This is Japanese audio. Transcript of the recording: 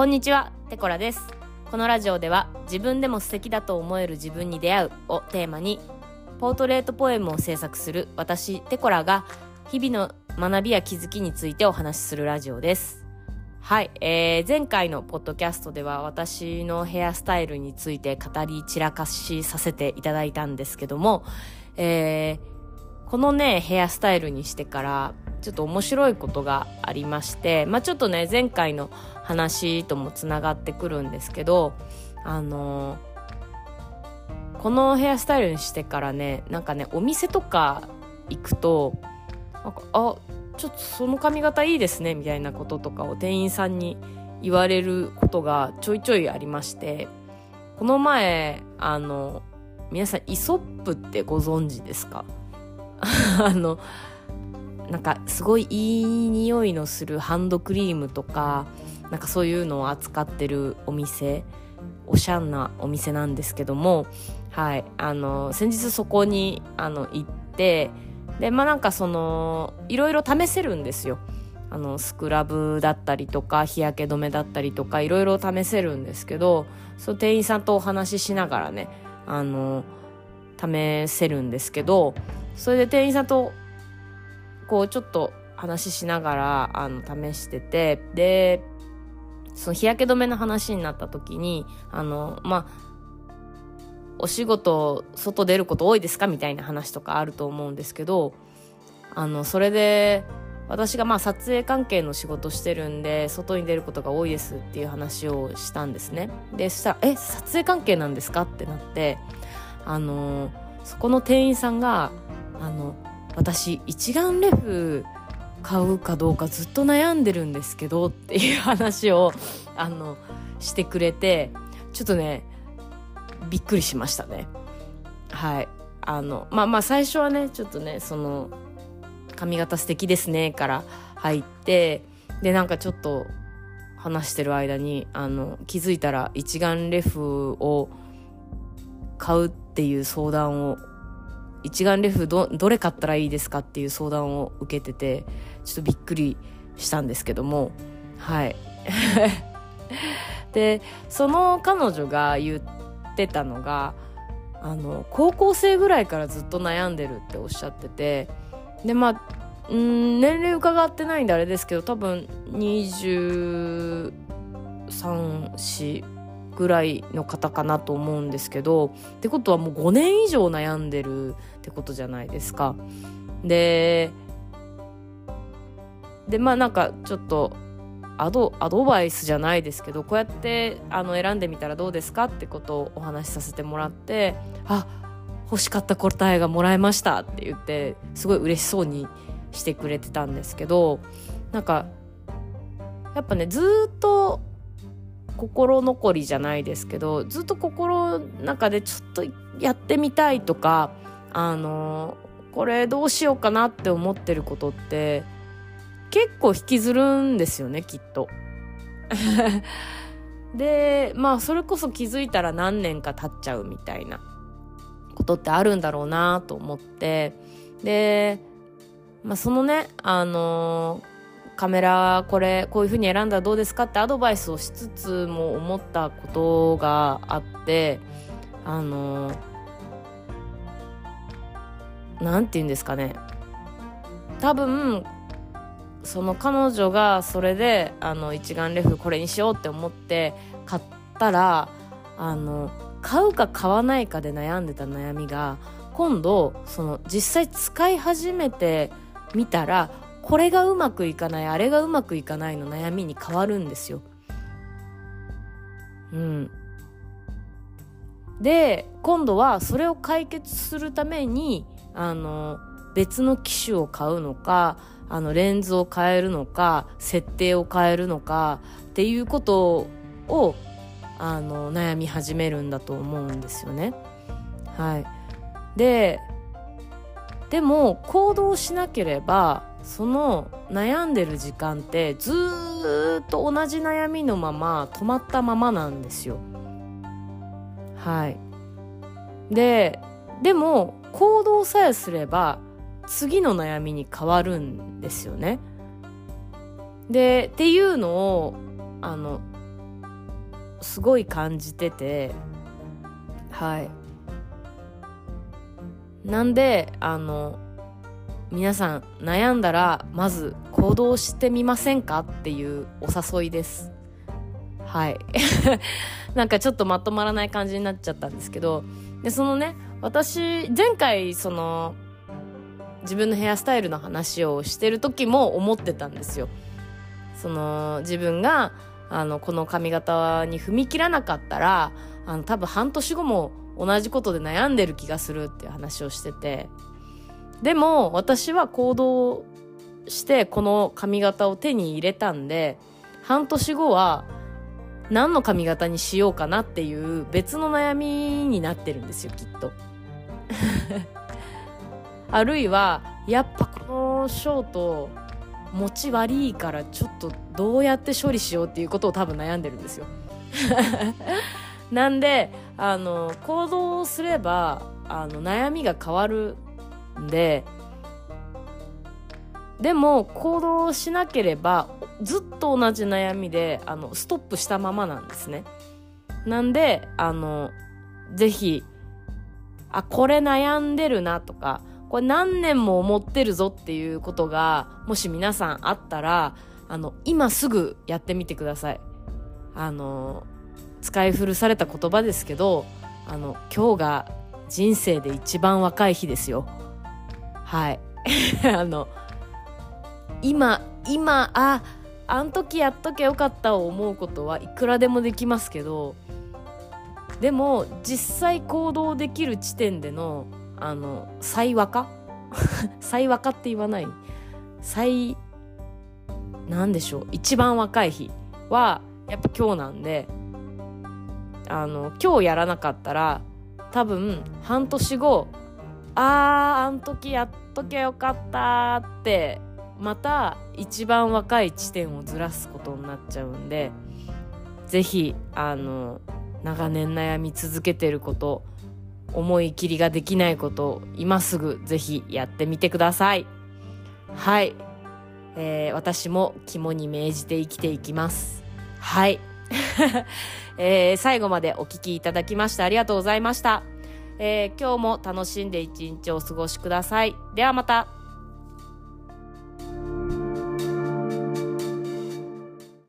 こんにちは、テコラです。このラジオでは自分でも素敵だと思える自分に出会うをテーマにポートレートポエムを制作する私、テコラが日々の学びや気づきについてお話しするラジオです。はい、えー、前回のポッドキャストでは私のヘアスタイルについて語り散らかしさせていただいたんですけども、えー、このね、ヘアスタイルにしてからちょっと面白いことがありまして、まあちょっとね、前回の話ともつながってくるんですけど、あのーこのヘアスタイルにしてからね、なんかね、お店とか行くと、なんか、あ、ちょっとその髪型いいですね、みたいなこととかを店員さんに言われることがちょいちょいありまして、この前、あの、皆さんイソップってご存知ですか？あの、なんかすごいいい匂いのするハンドクリームとか、なんかそういうのを扱ってるお店、おしゃんなお店なんですけども、はい、あの、先日そこに、あの、行って、で、まあなんかその、いろいろ試せるんですよ。あの、スクラブだったりとか、日焼け止めだったりとか、いろいろ試せるんですけど、その店員さんとお話ししながらね、あの、試せるんですけど、それで店員さんと、こう、ちょっと話しながら、あの、試してて、で、その日焼け止めの話になった時に、あの、まあ、お仕事、外出ること多いですかみたいな話とかあると思うんですけど、あの、それで、私がまあ撮影関係の仕事してるんで、外に出ることが多いですっていう話をしたんですね。で、そしたら、え、撮影関係なんですかってなって、あの、そこの店員さんが、私、一眼レフ買うかどうかずっと悩んでるんですけどっていう話を、あの、してくれて、ちょっとね、びっくりしましたね。はい。あの、まあまあ最初はね、ちょっとね、その、髪型素敵ですね、から入って、で、なんかちょっと話してる間に、あの、気づいたら一眼レフを買うっていう相談を、一眼レフど、どれ買ったらいいですかっていう相談を受けてて、ちょっとびっくりしたんですけども、はい。で、その彼女が言ってたのが、あの、高校生ぐらいからずっと悩んでるっておっしゃってて、で、まあ、うん年齢伺ってないんであれですけど、多分23、4ぐらいの方かなと思うんですけど、ってことはもう5年以上悩んでるってことじゃないですか。で、で、まあなんかちょっと、アドアドバイスじゃないですけどこうやってあの選んでみたらどうですか？ってことをお話しさせてもらってあ欲しかった答えがもらえましたって言ってすごい嬉しそうにしてくれてたんですけどなんかやっぱねずっと心残りじゃないですけどずっと心の中でちょっとやってみたいとかあのこれどうしようかなって思ってることって結構引きずるんですよねきっと。でまあそれこそ気づいたら何年か経っちゃうみたいなことってあるんだろうなと思ってで、まあ、そのねあのーカメラこれこういう風に選んだらどうですかってアドバイスをしつつも思ったことがあってあのーなんて言うんですかね多分その彼女がそれであの一眼レフこれにしようって思って買ったらあの買うか買わないかで悩んでた悩みが今度その実際使い始めてみたらこれがうまくいかないあれがうまくいかないの悩みに変わるんですよ。うん。で今度はそれを解決するためにあの別の機種を買うのかあのレンズを変えるのか設定を変えるのかっていうことをあの悩み始めるんだと思うんですよね。はい、ででも行動しなければその悩んでる時間ってずっと同じ悩みのまま止まったままなんですよ。はい。ででも行動さえすれば次の悩みに変わるんですよね。でっていうのをあのすごい感じててはい。なんであの皆さん悩んだらまず行動してみませんかっていうお誘いです。はい。なんかちょっとまとまらない感じになっちゃったんですけどでそのね私前回その自分のヘアスタイルの話をしてる時も思ってたんですよ。その自分があのこの髪型に踏み切らなかったらあの多分半年後も同じことで悩んでる気がするっていう話をしてて。でも私は行動してこの髪型を手に入れたんで半年後は何の髪型にしようかなっていう別の悩みになってるんですよきっと。あるいはやっぱこのショート持ち悪いからちょっとどうやって処理しようっていうことを多分悩んでるんですよ。なんであの行動をすればあの悩みが変わるんででも行動しなければずっと同じ悩みであのストップしたままなんですね。なんであのぜひあこれ悩んでるなとかこれ何年も思ってるぞっていうことがもし皆さんあったらあの今すぐやってみてください。あの使い古された言葉ですけどあの今日が人生で一番若い日ですよ。はい。あの今今ああん時やっとけよかったを思うことはいくらでもできますけどでも実際行動できる地点でのあの最若？最若って言わない？最なんでしょう？一番若い日はやっぱ今日なんであの今日やらなかったら多分半年後あーあん時やっとけよかったってまた一番若い地点をずらすことになっちゃうんで是非あの長年悩み続けてること思い切りができないこと今すぐ是非やってみてください。はい、えー、私も肝に銘じて生きていきます。はい。えー、最後までお聴きいただきましてありがとうございました、えー、今日も楽しんで一日お過ごしください。ではまた。